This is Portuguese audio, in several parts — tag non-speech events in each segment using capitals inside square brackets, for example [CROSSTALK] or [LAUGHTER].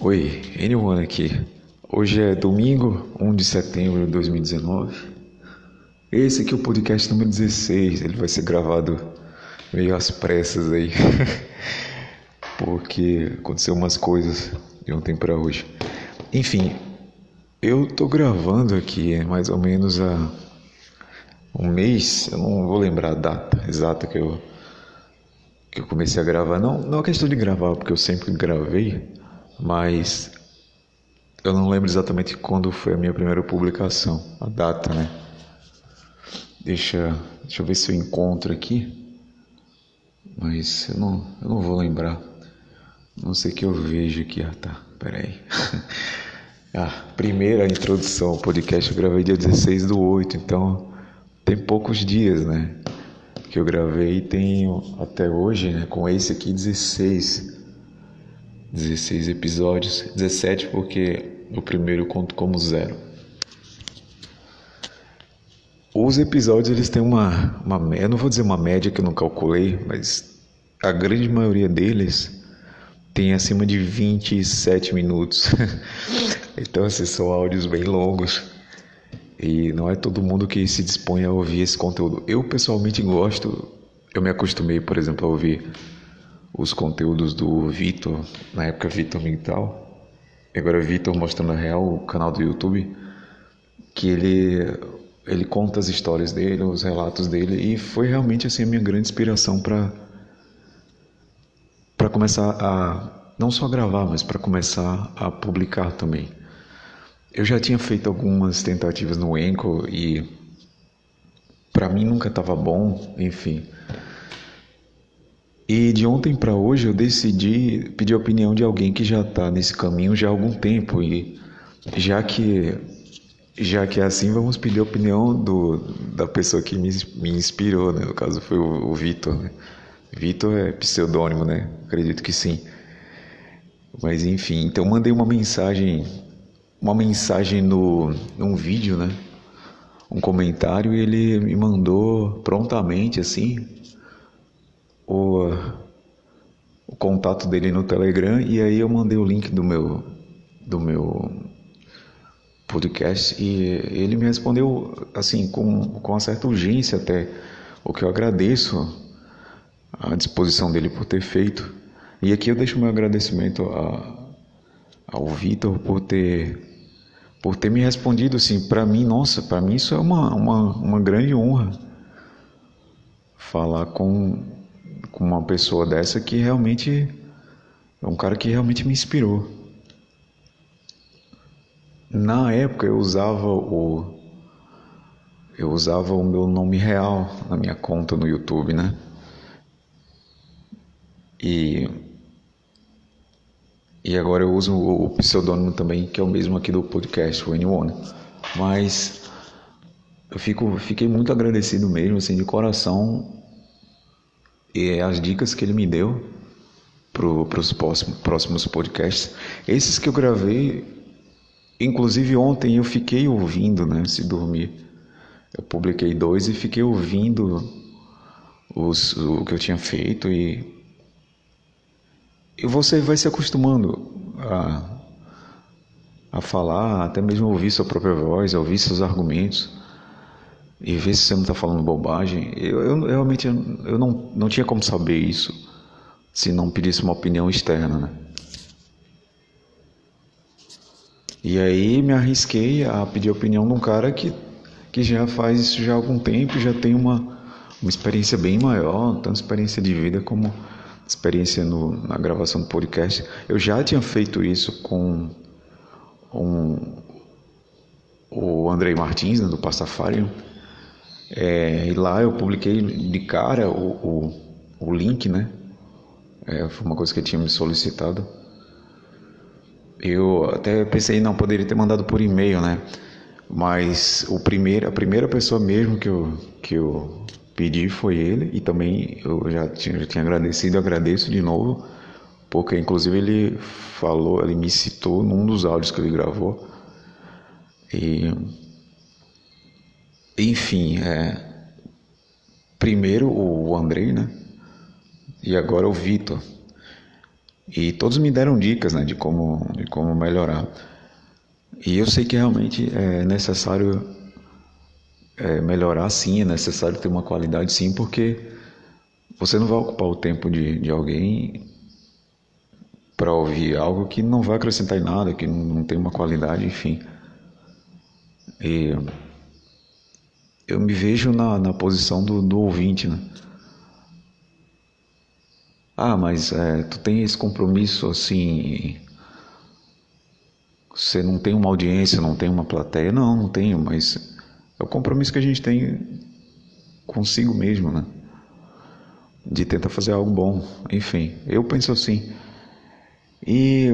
Oi, Anyone aqui. Hoje é domingo, 1 de setembro de 2019. Esse aqui é o podcast número 16. Ele vai ser gravado meio às pressas aí. [LAUGHS] Porque aconteceu umas coisas de ontem para hoje. Enfim, eu tô gravando aqui mais ou menos há um mês. Eu não vou lembrar a data exata que eu, que eu comecei a gravar. Não, não é questão de gravar, porque eu sempre gravei mas eu não lembro exatamente quando foi a minha primeira publicação, a data, né? Deixa, deixa eu ver se eu encontro aqui, mas eu não, eu não vou lembrar. Não sei que eu vejo aqui. Ah, tá, peraí. [LAUGHS] ah, primeira introdução ao podcast eu gravei dia 16 do 8, então tem poucos dias, né? Que eu gravei e tenho até hoje, né? Com esse aqui 16 16 episódios, 17 porque o primeiro conto como zero. Os episódios eles têm uma, uma eu não vou dizer uma média que eu não calculei, mas a grande maioria deles tem acima de 27 minutos. [LAUGHS] então esses são áudios bem longos. E não é todo mundo que se dispõe a ouvir esse conteúdo. Eu pessoalmente gosto, eu me acostumei, por exemplo, a ouvir os conteúdos do Vitor, na época Vitor Mental, agora Vitor mostrando a real, o canal do YouTube, que ele ele conta as histórias dele, os relatos dele e foi realmente assim a minha grande inspiração para para começar a não só gravar, mas para começar a publicar também. Eu já tinha feito algumas tentativas no Enco e para mim nunca estava bom, enfim. E de ontem para hoje eu decidi pedir a opinião de alguém que já está nesse caminho já há algum tempo e já que já que é assim, vamos pedir a opinião do, da pessoa que me, me inspirou, né? No caso foi o, o Vitor, né? Vitor é pseudônimo, né? Acredito que sim. Mas enfim, então mandei uma mensagem, uma mensagem no num vídeo, né? Um comentário e ele me mandou prontamente assim, o, o contato dele no Telegram e aí eu mandei o link do meu do meu podcast e ele me respondeu assim com, com uma certa urgência até o que eu agradeço a disposição dele por ter feito. E aqui eu deixo meu agradecimento a, ao Vitor por ter por ter me respondido assim para mim nossa para mim isso é uma, uma, uma grande honra falar com com uma pessoa dessa que realmente é um cara que realmente me inspirou. Na época eu usava o eu usava o meu nome real na minha conta no YouTube, né? E e agora eu uso o pseudônimo também, que é o mesmo aqui do podcast, o Anyone. Mas eu fico, fiquei muito agradecido mesmo, assim, de coração e as dicas que ele me deu para os próximos, próximos podcasts. Esses que eu gravei, inclusive ontem eu fiquei ouvindo, né, se dormir. Eu publiquei dois e fiquei ouvindo os, o que eu tinha feito e, e você vai se acostumando a, a falar, até mesmo ouvir sua própria voz, ouvir seus argumentos e ver se você não está falando bobagem. Eu, eu, realmente eu não, não tinha como saber isso se não pedisse uma opinião externa, né? E aí me arrisquei a pedir a opinião de um cara que, que já faz isso já há algum tempo, já tem uma, uma experiência bem maior, tanto experiência de vida como experiência no, na gravação do podcast. Eu já tinha feito isso com um, o Andrei Martins, né, do Pastafarian, é, e lá eu publiquei de cara o, o, o link, né? É, foi uma coisa que tinha me solicitado. Eu até pensei, não, poderia ter mandado por e-mail, né? Mas o primeiro, a primeira pessoa mesmo que eu, que eu pedi foi ele, e também eu já tinha, já tinha agradecido, agradeço de novo, porque inclusive ele falou, ele me citou num dos áudios que ele gravou. E enfim, é, primeiro o Andrei, né? E agora o Vitor. E todos me deram dicas né, de, como, de como melhorar. E eu sei que realmente é necessário é, melhorar sim, é necessário ter uma qualidade sim, porque você não vai ocupar o tempo de, de alguém para ouvir algo que não vai acrescentar em nada, que não, não tem uma qualidade, enfim. E eu me vejo na, na posição do, do ouvinte, né? Ah, mas é, tu tem esse compromisso assim. Você não tem uma audiência, não tem uma plateia? Não, não tenho, mas é o compromisso que a gente tem consigo mesmo, né? De tentar fazer algo bom. Enfim, eu penso assim. E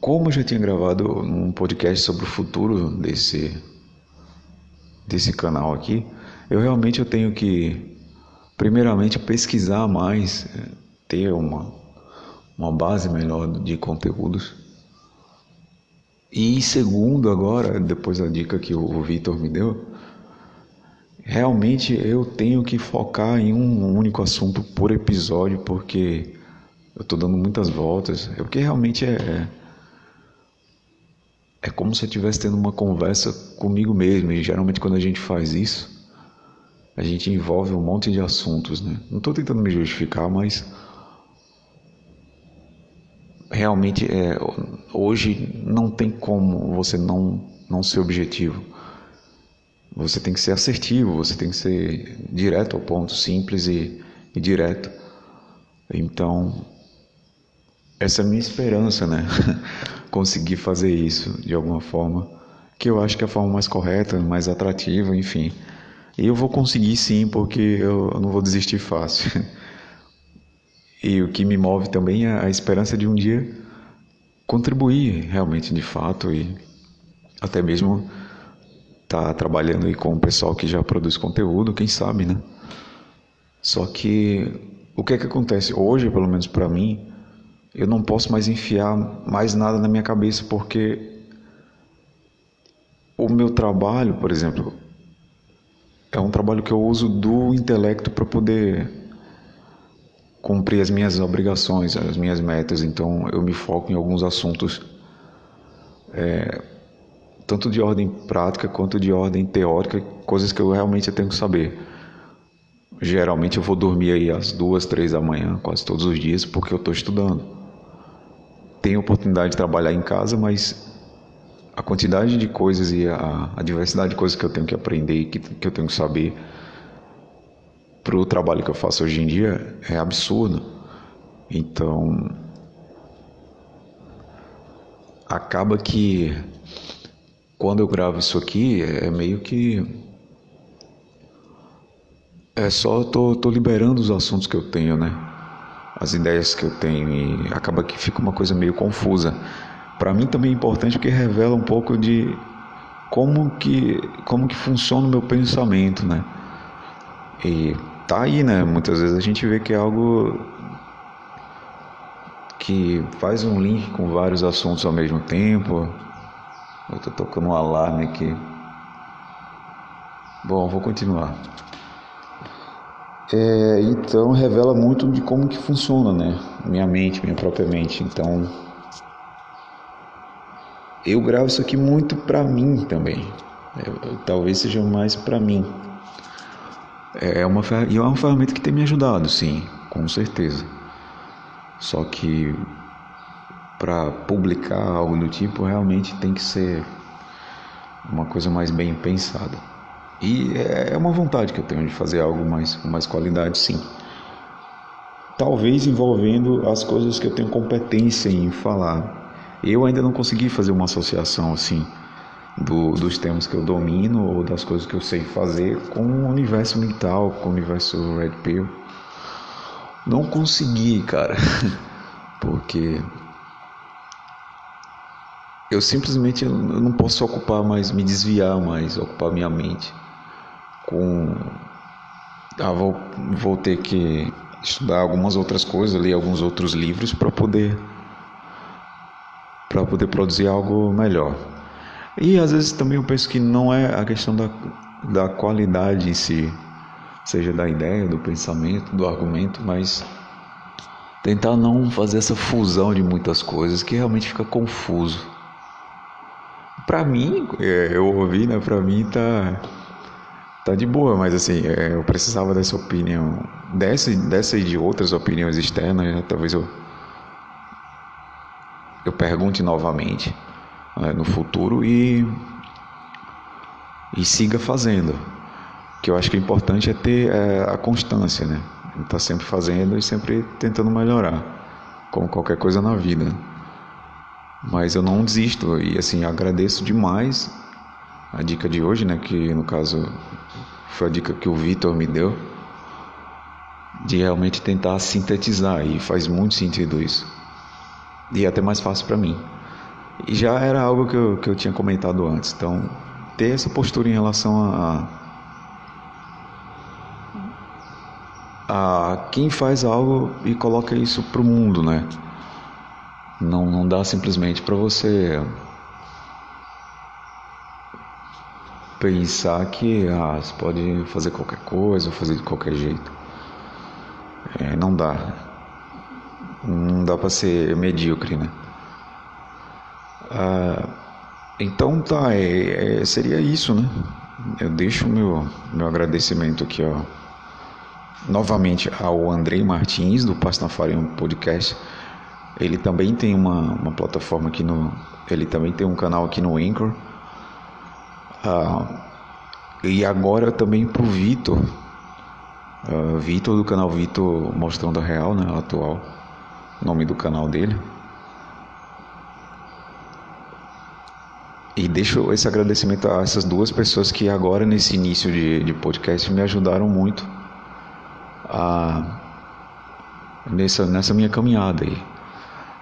como eu já tinha gravado um podcast sobre o futuro desse desse canal aqui, eu realmente eu tenho que primeiramente pesquisar mais, ter uma uma base melhor de conteúdos. E segundo agora, depois da dica que o Vitor me deu, realmente eu tenho que focar em um único assunto por episódio, porque eu estou dando muitas voltas. É porque realmente é, é, é como se eu estivesse tendo uma conversa comigo mesmo. E geralmente quando a gente faz isso, a gente envolve um monte de assuntos, né? Não estou tentando me justificar, mas realmente é, hoje não tem como você não não ser objetivo. Você tem que ser assertivo, você tem que ser direto ao ponto, simples e, e direto. Então, essa é a minha esperança, né? [LAUGHS] Conseguir fazer isso de alguma forma, que eu acho que é a forma mais correta, mais atrativa, enfim. E eu vou conseguir sim, porque eu não vou desistir fácil. [LAUGHS] E o que me move também é a esperança de um dia contribuir realmente de fato e até mesmo estar tá trabalhando aí com o pessoal que já produz conteúdo, quem sabe, né? Só que o que é que acontece hoje, pelo menos para mim, eu não posso mais enfiar mais nada na minha cabeça porque o meu trabalho, por exemplo, é um trabalho que eu uso do intelecto para poder cumprir as minhas obrigações, as minhas metas. Então eu me foco em alguns assuntos, é, tanto de ordem prática quanto de ordem teórica, coisas que eu realmente tenho que saber. Geralmente eu vou dormir aí às duas, três da manhã, quase todos os dias, porque eu estou estudando tenho oportunidade de trabalhar em casa, mas a quantidade de coisas e a, a diversidade de coisas que eu tenho que aprender e que, que eu tenho que saber para o trabalho que eu faço hoje em dia é absurdo. Então, acaba que quando eu gravo isso aqui é meio que é só tô, tô liberando os assuntos que eu tenho, né? As ideias que eu tenho e acaba que fica uma coisa meio confusa. Para mim também é importante porque revela um pouco de como que como que funciona o meu pensamento, né? E tá aí, né? Muitas vezes a gente vê que é algo que faz um link com vários assuntos ao mesmo tempo. Eu tô tocando um alarme aqui. Bom, vou continuar. É, então revela muito de como que funciona, né? Minha mente, minha própria mente. Então eu gravo isso aqui muito para mim também. É, talvez seja mais para mim. É uma e é uma ferramenta que tem me ajudado, sim, com certeza. Só que para publicar algo do tipo realmente tem que ser uma coisa mais bem pensada. E é uma vontade que eu tenho de fazer algo mais, com mais qualidade, sim. Talvez envolvendo as coisas que eu tenho competência em falar. Eu ainda não consegui fazer uma associação assim do, dos temas que eu domino ou das coisas que eu sei fazer com o universo mental, com o universo Red Pill. Não consegui, cara, [LAUGHS] porque eu simplesmente não posso ocupar mais, me desviar mais, ocupar minha mente com ah, vou, vou ter que estudar algumas outras coisas, ler alguns outros livros para poder para poder produzir algo melhor. E às vezes também eu penso que não é a questão da, da qualidade em si, seja da ideia, do pensamento, do argumento, mas tentar não fazer essa fusão de muitas coisas que realmente fica confuso. Para mim, é, eu ouvi, né? Para mim tá tá de boa, mas assim, é, eu precisava dessa opinião, dessa, dessa e de outras opiniões externas, né? talvez eu eu pergunte novamente né, no futuro e e siga fazendo. O que eu acho que é importante é ter é, a constância, né? Tá sempre fazendo e sempre tentando melhorar, como qualquer coisa na vida. Mas eu não desisto e assim agradeço demais a dica de hoje, né? Que no caso foi a dica que o Vitor me deu de realmente tentar sintetizar e faz muito sentido isso e é até mais fácil para mim. E já era algo que eu, que eu tinha comentado antes, então ter essa postura em relação a, a quem faz algo e coloca isso para o mundo, né? Não, não dá simplesmente para você pensar que ah, você pode fazer qualquer coisa, fazer de qualquer jeito. É, não dá. Não dá para ser medíocre, né? Ah, então tá, é, é, seria isso, né? Eu deixo o meu, meu agradecimento aqui, ó. Novamente ao Andrei Martins, do Pastafarian Podcast. Ele também tem uma, uma plataforma aqui no. Ele também tem um canal aqui no Anchor. Ah, e agora também pro Vitor. Uh, Vitor do canal Vitor Mostrando a Real, né? Atual nome do canal dele. E deixo esse agradecimento a essas duas pessoas que agora nesse início de, de podcast me ajudaram muito a nessa, nessa minha caminhada aí.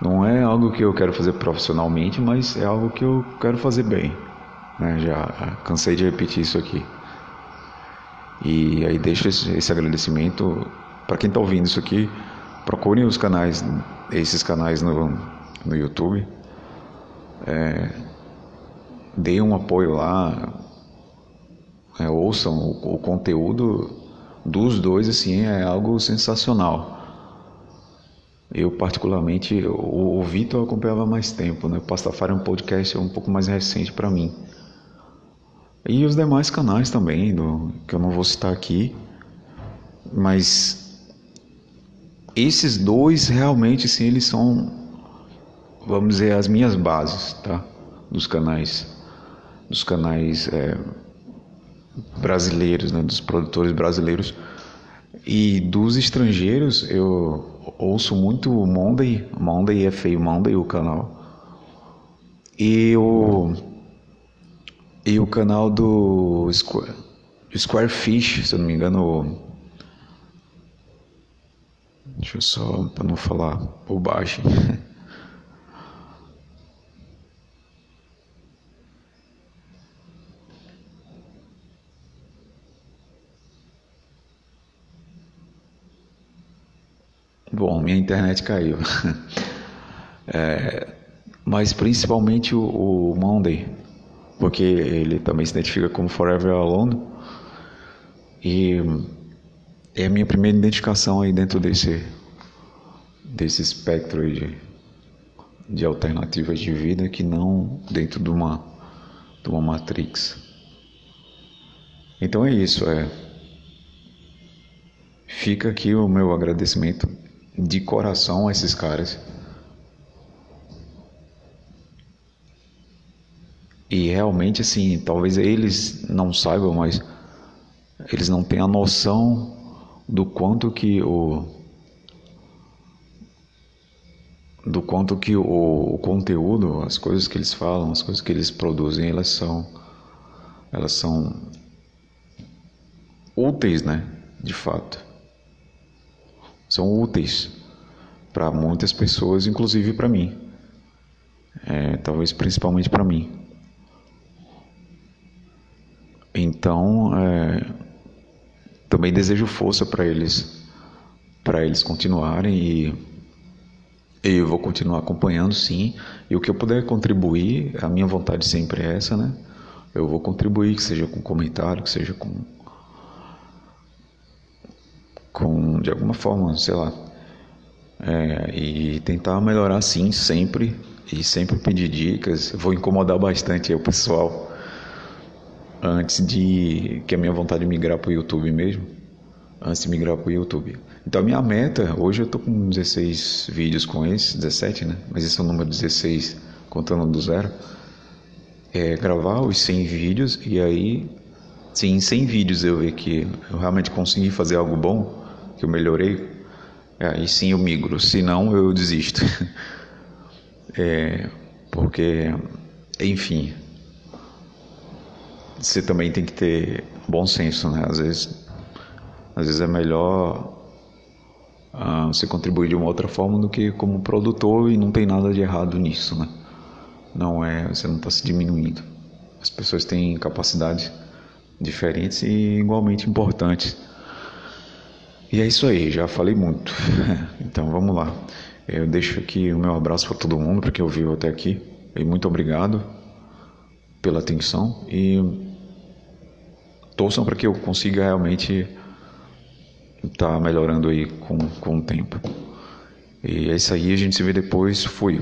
Não é algo que eu quero fazer profissionalmente, mas é algo que eu quero fazer bem. Né? Já cansei de repetir isso aqui. E aí deixo esse, esse agradecimento para quem está ouvindo isso aqui. Procurem os canais, esses canais no, no YouTube. É, deem um apoio lá. É, ouçam o, o conteúdo dos dois, assim, é algo sensacional. Eu, particularmente, o, o Vitor acompanhava mais tempo, né? O Pastafari é um podcast um pouco mais recente para mim. E os demais canais também, do, que eu não vou citar aqui, mas esses dois realmente sim eles são vamos dizer as minhas bases tá? Dos canais dos canais é, brasileiros né? Dos produtores brasileiros. E dos estrangeiros eu ouço muito Monday Monday é feio Monday o canal. E o e o canal do Square, Squarefish se eu não me engano Deixa eu só, para não falar bobagem. [LAUGHS] Bom, minha internet caiu. [LAUGHS] É, mas principalmente o, o, Monday, porque ele também se identifica como Forever Alone. E é a minha primeira identificação aí dentro desse, desse espectro de, de alternativas de vida que não dentro de uma, de uma matrix. Então é isso, é. Fica aqui o meu agradecimento de coração a esses caras. E realmente, assim, talvez eles não saibam, mas eles não têm a noção do quanto que o do quanto que o, o, conteúdo, as coisas que eles falam, as coisas que eles produzem, elas são elas são úteis, né? De fato. São úteis para muitas pessoas, inclusive para mim. É, talvez principalmente para mim. Então, é, também desejo força para eles, para eles continuarem e eu vou continuar acompanhando sim. E o que eu puder contribuir, a minha vontade sempre é essa, né? Eu vou contribuir, que seja com comentário, que seja com. com de alguma forma, sei lá. É, e tentar melhorar sim, sempre. E sempre pedir dicas. Vou incomodar bastante o pessoal antes de que a minha vontade de migrar para o YouTube mesmo. Antes de migrar para o YouTube. Então a minha meta, hoje eu tô com 16 vídeos com esse, 17, né? Mas esse é o número 16, contando do zero. É gravar os 100 vídeos e aí, sim, em 100 vídeos eu ver que eu realmente consegui fazer algo bom, que eu melhorei, aí sim eu migro, se não eu desisto. [LAUGHS] É, porque, enfim, você também tem que ter bom senso, né? Às vezes, às vezes é melhor uh, você contribuir de uma outra forma do que como produtor e não tem nada de errado nisso, né? Não é, você não está se diminuindo. As pessoas têm capacidades diferentes e igualmente importantes. E é isso aí, já falei muito. [LAUGHS] então vamos lá. Eu deixo aqui o meu abraço para todo mundo, para quem ouviu até aqui. E muito obrigado pela atenção e torçam para que eu consiga realmente estar tá melhorando aí com, com o tempo. E é isso aí, a gente se vê depois. Fui.